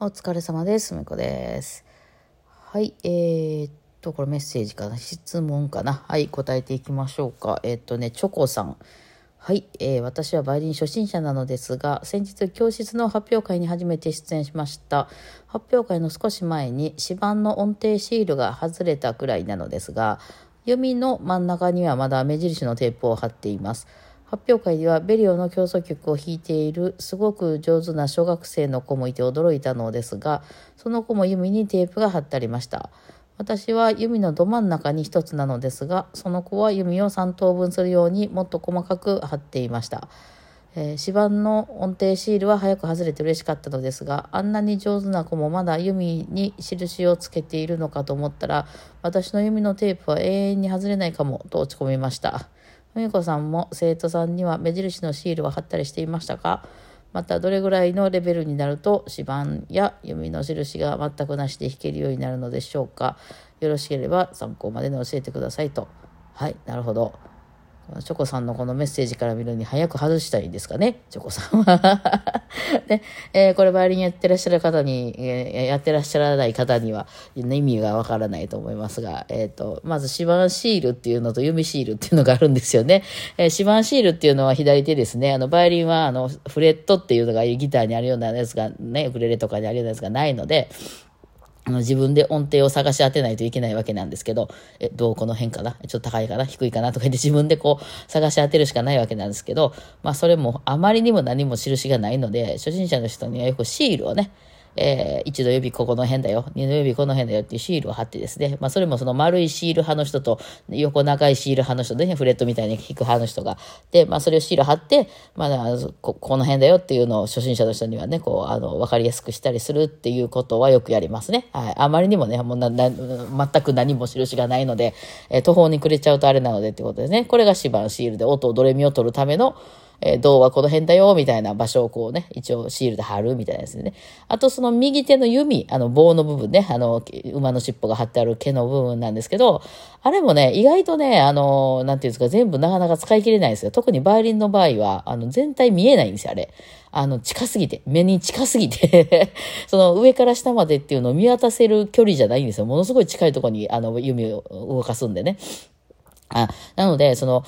お疲れ様です。みこです。はい、えー、っと、これメッセージかな質問かなはい、答えていきましょうか。えーっとね、チョコさん。はい、えー私はバイオリン初心者なのですが、先日教室の発表会に初めて出演しました。発表会の少し前に指板の音程シールが外れたくらいなのですが、弓の真ん中にはまだ目印のテープを貼っています。発表会ではベリオの競争曲を弾いているすごく上手な小学生の子もいて驚いたのですがその子も弓にテープが貼ってありました。私は弓のど真ん中に一つなのですがその子は弓を3等分するようにもっと細かく貼っていました。えー指板の音程シールは早く外れて嬉しかったのですがあんなに上手な子もまだ弓に印をつけているのかと思ったら私の弓のテープは永遠に外れないかもと落ち込みました。ふみこさんも生徒さんには目印のシールは貼ったりしていましたか？またどれぐらいのレベルになると指板や弓の印が全くなしで弾けるようになるのでしょうか？よろしければ参考までに教えてくださいと。はいなるほど。チョコさんのこのメッセージから見るに早く外したいんですかね、チョコさんは。ね、えーこれバイオリンやってらっしゃる方に、えーやってらっしゃらない方には意味がわからないと思いますが、えっ、と、まず指板シールっていうのと弓シールっていうのがあるんですよね。えー指板シールっていうのは左手ですね。あの、バイオリンはあの、フレットっていうのがギターにあるようなやつがね、ウクレレとかにあるようなやつがないので、あの自分で音程を探し当てないといけないわけなんですけど、え、どうこの辺かなちょっと高いかな？低いかな？とか言って自分でこう探し当てるしかないわけなんですけど、まあそれもあまりにも何も印がないので、初心者の人にはよくシールをね、えー一度指ここの辺だよ、二の指この辺だよっていうシールを貼ってですね、まあそれもその丸いシール派の人と横長いシール派の人でね、フレットみたいに引く派の人が、で、まあそれをシール貼って、まあここの辺だよっていうのを初心者の人にはね、こう、あの、わかりやすくしたりするっていうことはよくやりますね。はい。あまりにもね、もうな、な、全く何も印がないので、えー途方に暮れちゃうとあれなのでってことですね。これが指板シールで音をドレミを取るための、えー銅はこの辺だよ、みたいな場所をこうね、一応シールで貼るみたいなですね。あとその右手の弓、あの棒の部分ね、あの、馬の尻尾が貼ってある毛の部分なんですけど、あれもね、意外とね、あの、なんていうんですか、全部なかなか使い切れないんですよ。特にバイオリンの場合は、あの、全体見えないんですよ、あれ。あの、近すぎて、目に近すぎて、その上から下までっていうのを見渡せる距離じゃないんですよ。ものすごい近いところに、あの、弓を動かすんでね。あ、なので、その、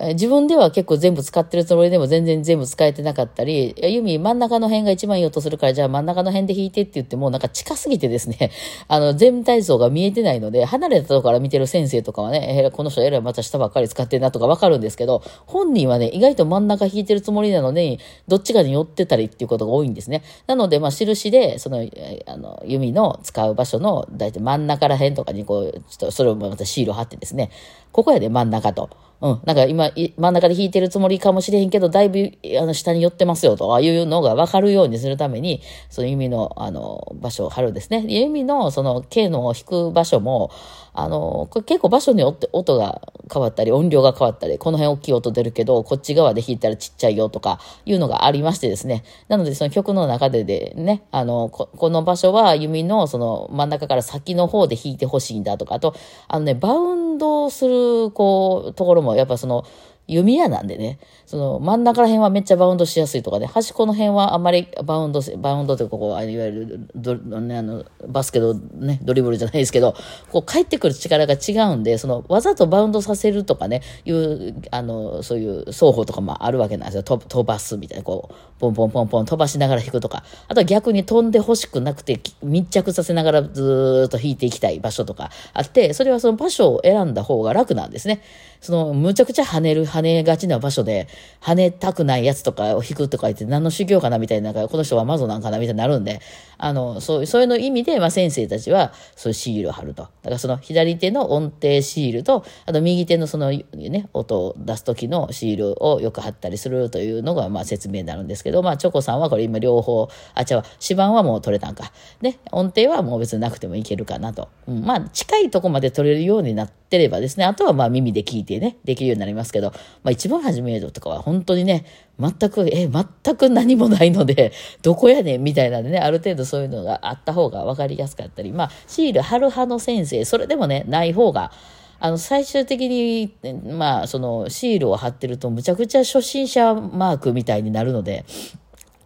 自分では結構全部使ってるつもりでも全然全部使えてなかったり、いや弓真ん中の辺が一番いい音するから、じゃあ真ん中の辺で弾いてって言っても、なんか近すぎてですね、あの、全体像が見えてないので、離れたところから見てる先生とかはね、えーこの人えらいまた下ばっかり使ってんなとかわかるんですけど、本人はね、意外と真ん中弾いてるつもりなのに、どっちかに寄ってたりっていうことが多いんですね。なので、まあ、印で、その、えあの、弓の使う場所の、だいたい真ん中ら辺とかにこう、ちょっとそれをまたシールを貼ってですね、ここやで真ん中と。うん。なんか今、真ん中で弾いてるつもりかもしれへんけど、だいぶ、あの、下に寄ってますよとああいうのが分かるようにするために、その弓の、あの、場所を貼るんですね。弓の、その、K の弾く場所も、あの、これ結構場所によって音が変わったり、音量が変わったり、この辺大きい音出るけど、こっち側で弾いたらちっちゃいよとか、いうのがありましてですね。なので、その曲の中ででね、あの、ここの場所は弓の、その、真ん中から先の方で弾いてほしいんだとか、あと、あのね、バウンドする、こう、ところも、やっぱその、弓矢なんでね、その真ん中ら辺はめっちゃバウンドしやすいとかね、端っこの辺はあんまりバウンド、バウンドってここ、いわゆるド、ね、あの、バスケのね、ドリブルじゃないですけど、こう帰ってくる力が違うんで、そのわざとバウンドさせるとかね、いう、あの、そういう双方とかもあるわけなんですよ。飛飛ばすみたいな、こう、ポンポンポンポン飛ばしながら弾くとか、あとは逆に飛んで欲しくなくて密着させながらずっと弾いていきたい場所とかあって、それはその場所を選んだ方が楽なんですね。その、むちゃくちゃ跳ねる、跳ねがちな場所で、跳ねたくないやつとかを弾くとか言って、何の修行かなみたいな、この人はマゾなんかなみたいになるんで、あの、そうそういうの意味で、まあ先生たちは、そういうシールを貼ると。だからその左手の音程シールと、あと右手のそのね、音を出す時のシールをよく貼ったりするというのが、まあ説明になるんですけど、まあチョコさんはこれ今両方、あ、違う、指板はもう取れたんか。ね、音程はもう別になくてもいけるかなと。うん、まあ近いとこまで取れるようになってればですね、あとはまあ耳で聞いてね、できるようになりますけど、まあ一番初めとかは本当にね、全く、え、全く何もないので、どこやねんみたいなんでね、ある程度そういうのがあった方が分かりやすかったり、まあ、シール貼る派の先生、それでもね、ない方が、あの、最終的に、まあ、その、シールを貼ってると、むちゃくちゃ初心者マークみたいになるので、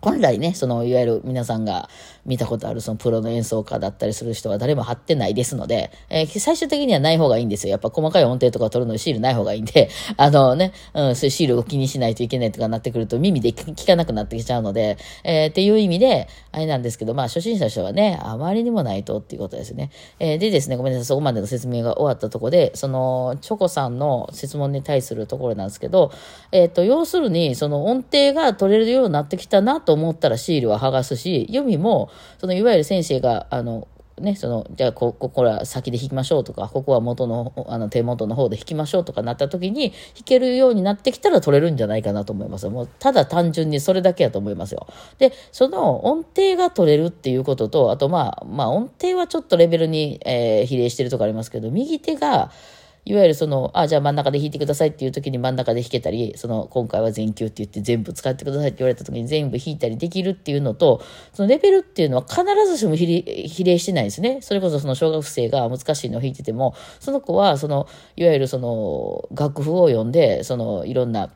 本来ね、その、いわゆる皆さんが見たことあるそのプロの演奏家だったりする人は誰も貼ってないですので、えー、最終的にはない方がいいんですよ。やっぱ細かい音程とか取るのにシールない方がいいんで、あのね、うん、そういうシールを気にしないといけないとかなってくると耳で聞かなくなってきちゃうので、えー、っていう意味で、あれなんですけど、まあ初心者の人はね、あまりにもないとっていうことですね。えー、でですね、ごめんなさい、そこまでの説明が終わったとこで、その、チョコさんの質問に対するところなんですけど、えっ、と、要するに、その音程が取れるようになってきたなと思ったらシールは剥がすし、読みも、そのいわゆる先生が、あの、ね、その、じゃあこ、ここは先で弾きましょうとか、ここは元の、あの、手元の方で弾きましょうとかなった時に、弾けるようになってきたら取れるんじゃないかなと思います。もう、ただ単純にそれだけやと思いますよ。で、その音程が取れるっていうことと、あとまあ、まあ音程はちょっとレベルに、えー、比例してるとかありますけど、右手が、いわゆるその、あ、じゃあ真ん中で弾いてくださいっていう時に真ん中で弾けたり、その、今回は全球って言って全部使ってくださいって言われた時に全部弾いたりできるっていうのと、そのレベルっていうのは必ずしも比例してないですね。それこそその小学生が難しいのを弾いてても、その子はその、いわゆるその、楽譜を読んで、その、いろんな、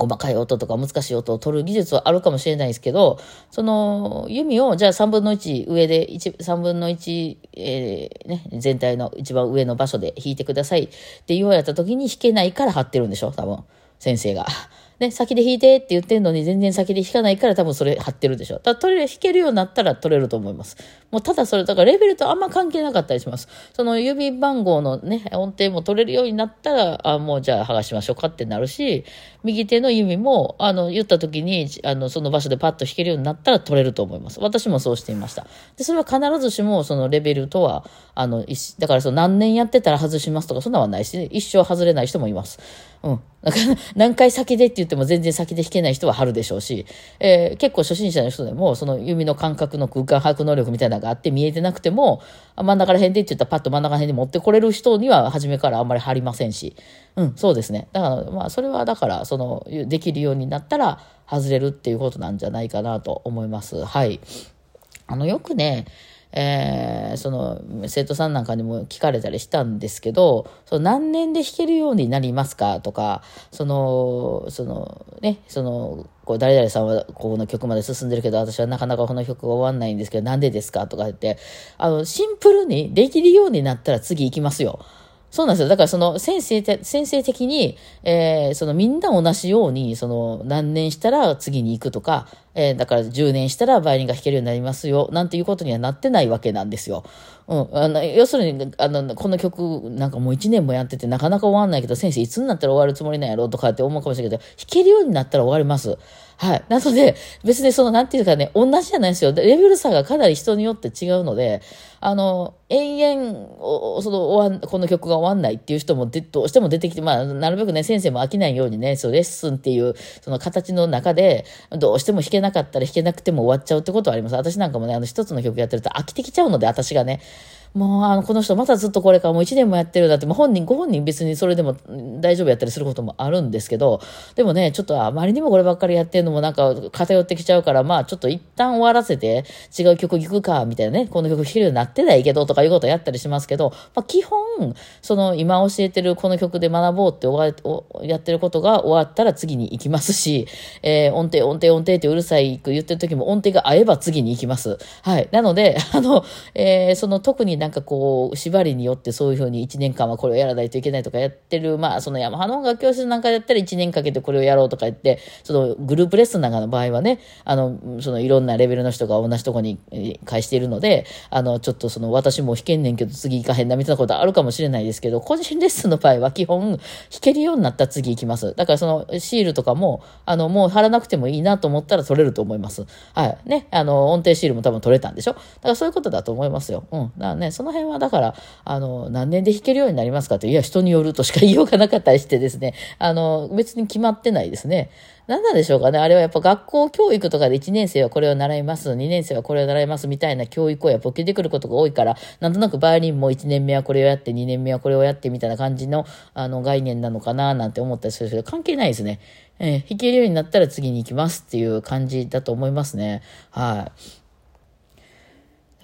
細かい音とか難しい音を取る技術はあるかもしれないですけど、その弓をじゃあ3分の1上で、3分の1、えー、ね、全体の一番上の場所で弾いてくださいって言われた時に弾けないから張ってるんでしょ多分、先生が。ね、先で弾いてって言ってるのに全然先で弾かないから多分それ貼ってるでしょ。だ取れる、弾けるようになったら取れると思います。もうただそれ、だからレベルとあんま関係なかったりします。その指番号のね、音程も取れるようになったら、あ、もうじゃあ剥がしましょうかってなるし、右手の弓も、あの、言った時に、あの、その場所でパッと弾けるようになったら取れると思います。私もそうしていました。で、それは必ずしもそのレベルとは、あの、だからその何年やってたら外しますとか、そんなはないし、一生外れない人もいます。うん。だから何回先でって言っても全然先で弾けない人は春でしょうし、えー、結構初心者の人でも、その弓の感覚の空間把握能力みたいなのがあって見えてなくても、真ん中ら辺でって言ったらパッと真ん中ら辺に持ってこれる人には初めからあんまり張りませんし、うん、そうですね。だから、まあ、それはだから、その、できるようになったら外れるっていうことなんじゃないかなと思います。はい。あの、よくね、えー、その生徒さんなんかにも聞かれたりしたんですけどその何年で弾けるようになりますかとかそのそのねそのこう誰々さんはこの曲まで進んでるけど私はなかなかこの曲が終わんないんですけどなんでですかとか言ってあのシンプルにできるようになったら次行きますよ。そうなんですよ。だからその先生て、先生的に、えー、そのみんな同じように、その何年したら次に行くとか、えー、だから10年したらバイオリンが弾けるようになりますよ、なんていうことにはなってないわけなんですよ。うん。あの要するに、あの、この曲なんかもう1年もやっててなかなか終わんないけど、先生いつになったら終わるつもりなんやろとかって思うかもしれないけど、弾けるようになったら終わります。はい。なので、別にその、なんていうかね、同じじゃないですよ。レベル差がかなり人によって違うので、あの、延々、その、終わん、この曲が終わんないっていう人もで、どうしても出てきて、まあ、なるべくね、先生も飽きないようにね、そう、レッスンっていう、その形の中で、どうしても弾けなかったら弾けなくても終わっちゃうってことはあります。私なんかもね、あの、一つの曲やってると飽きてきちゃうので、私がね。もう、あの、この人またずっとこれからもう1年もやってるだって、もう本人、ご本人別にそれでも大丈夫やったりすることもあるんですけど、でもね、ちょっとあまりにもこればっかりやってるのもなんか偏ってきちゃうから、まあちょっと一旦終わらせて違う曲聴くか、みたいなね、この曲弾けるようになってないけどとかいうことやったりしますけど、まあ基本、その今教えてるこの曲で学ぼうって終わやってることが終わったら次に行きますし、えー、音程、音程、音程ってうるさいく言ってる時も音程が合えば次に行きます。はい。なので、あの、えー、その特になんかこう、縛りによってそういうふうに1年間はこれをやらないといけないとかやってる、まあ、そのヤマハの音楽教室なんかやったら1年かけてこれをやろうとか言って、そのグループレッスンなんかの場合はね、あの、そのいろんなレベルの人が同じとこに返しているので、あの、ちょっとその私も弾けんねんけど次行かへんなみたいなことあるかもしれないですけど、個人レッスンの場合は基本弾けるようになったら次行きます。だからそのシールとかも、あの、もう貼らなくてもいいなと思ったら取れると思います。はい。ね、あの、音程シールも多分取れたんでしょだからそういうことだと思いますよ。うん。だからね、その辺はだから、あの、何年で弾けるようになりますかといや、人によるとしか言いようがなかったりしてですね、あの、別に決まってないですね。何なんでしょうかね。あれはやっぱ学校教育とかで1年生はこれを習います、2年生はこれを習いますみたいな教育をやっぱ受けてくることが多いから、なんとなくバイオリンも1年目はこれをやって、2年目はこれをやってみたいな感じのあの概念なのかななんて思ったりするけど、関係ないですね。えー、弾けるようになったら次に行きますっていう感じだと思いますね。はい。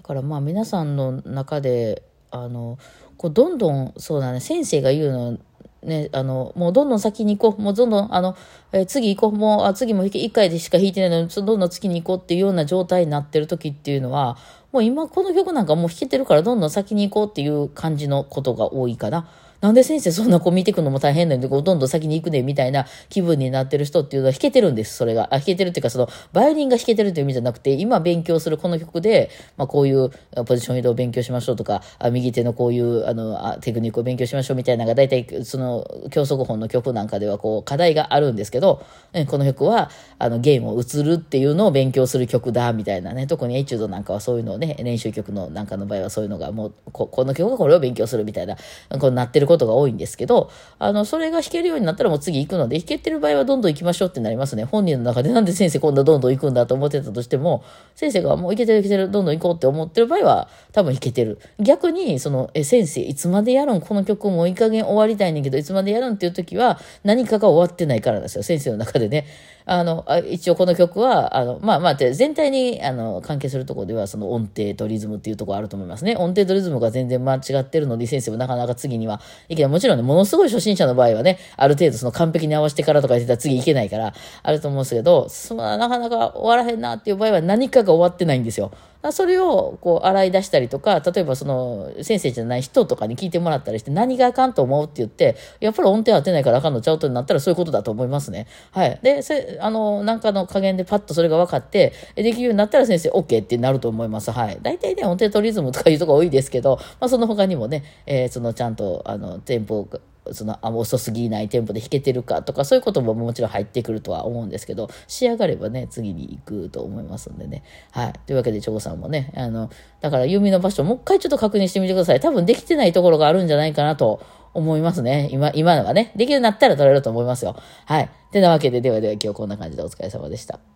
からまあ皆さんの中で、あの、こうどんどんそうだね先生が言うのね、あの、もうどんどん先に行こう。もうどんどん、あの、えー、次行こう。もう、あ次も1回でしか弾いてないのに、どんどん次に行こうっていうような状態になってる時っていうのは、もう今この曲なんかもう弾けてるからどんどん先に行こうっていう感じのことが多いかな。なんで先生そんな子見てくのも大変なんで、どんどん先に行くね、みたいな気分になってる人っていうのは弾けてるんです、それが。あ、弾けてるっていうか、その、バイオリンが弾けてるという意味じゃなくて、今勉強するこの曲で、まあこういうポジション移動を勉強しましょうとか、あ右手のこういう、あのあ、テクニックを勉強しましょうみたいなのが、大体、その、教則本の曲なんかでは、こう、課題があるんですけど、この曲は、あの、ゲームを映るっていうのを勉強する曲だ、みたいなね。特にエチュードなんかはそういうのをね、練習曲のなんかの場合はそういうのが、もう、ここの曲はこれを勉強するみたいな、こうなってることが多いんですけど、ど、あの、それが弾けるようになったらもう次行くので、弾けてる場合はどんどん行きましょうってなりますね。本人の中でなんで先生今度はどんどん行くんだと思ってたとしても、先生がもう行けてる行けてる、どんどん行こうって思ってる場合は多分弾けてる。逆に、その、え、先生、いつまでやるんこの曲もういい加減終わりたいねんけど、いつまでやるんっていう時は何かが終わってないからなんですよ。先生の中でね。あの、あ一応この曲は、あの、まあまあ、全体に、あの、関係するところでは、その音程とリズムっていうところあると思いますね。音程とリズムが全然間違ってるので、先生もなかなか次には、いけない。もちろんね、ものすごい初心者の場合はね、ある程度その完璧に合わせてからとか言ってたら次いけないから、あると思うんですけど、そなかなか終わらへんなっていう場合は何かが終わってないんですよ。それをこう洗い出したりとか、例えばその先生じゃない人とかに聞いてもらったりして何があかんと思うって言って、やっぱり音程当てないからあかんのちゃうとになったらそういうことだと思いますね。はい。で、せあの、なんかの加減でパッとそれが分かって、できるようになったら先生 OK ってなると思います。はい。大体ね、音程とリズムとかいうとこ多いですけど、まあその他にもね、えー、そのちゃんとあのテンポそのあ遅すぎないテンポで弾けてるかとかそういうことももちろん入ってくるとは思うんですけど仕上がればね次に行くと思いますんでね。はい。というわけでチョコさんもねあのだから弓の場所もう一回ちょっと確認してみてください。多分できてないところがあるんじゃないかなと思いますね。今今のはねできるようになったら取れると思いますよ。はい。てなわけでではでは今日こんな感じでお疲れ様でした。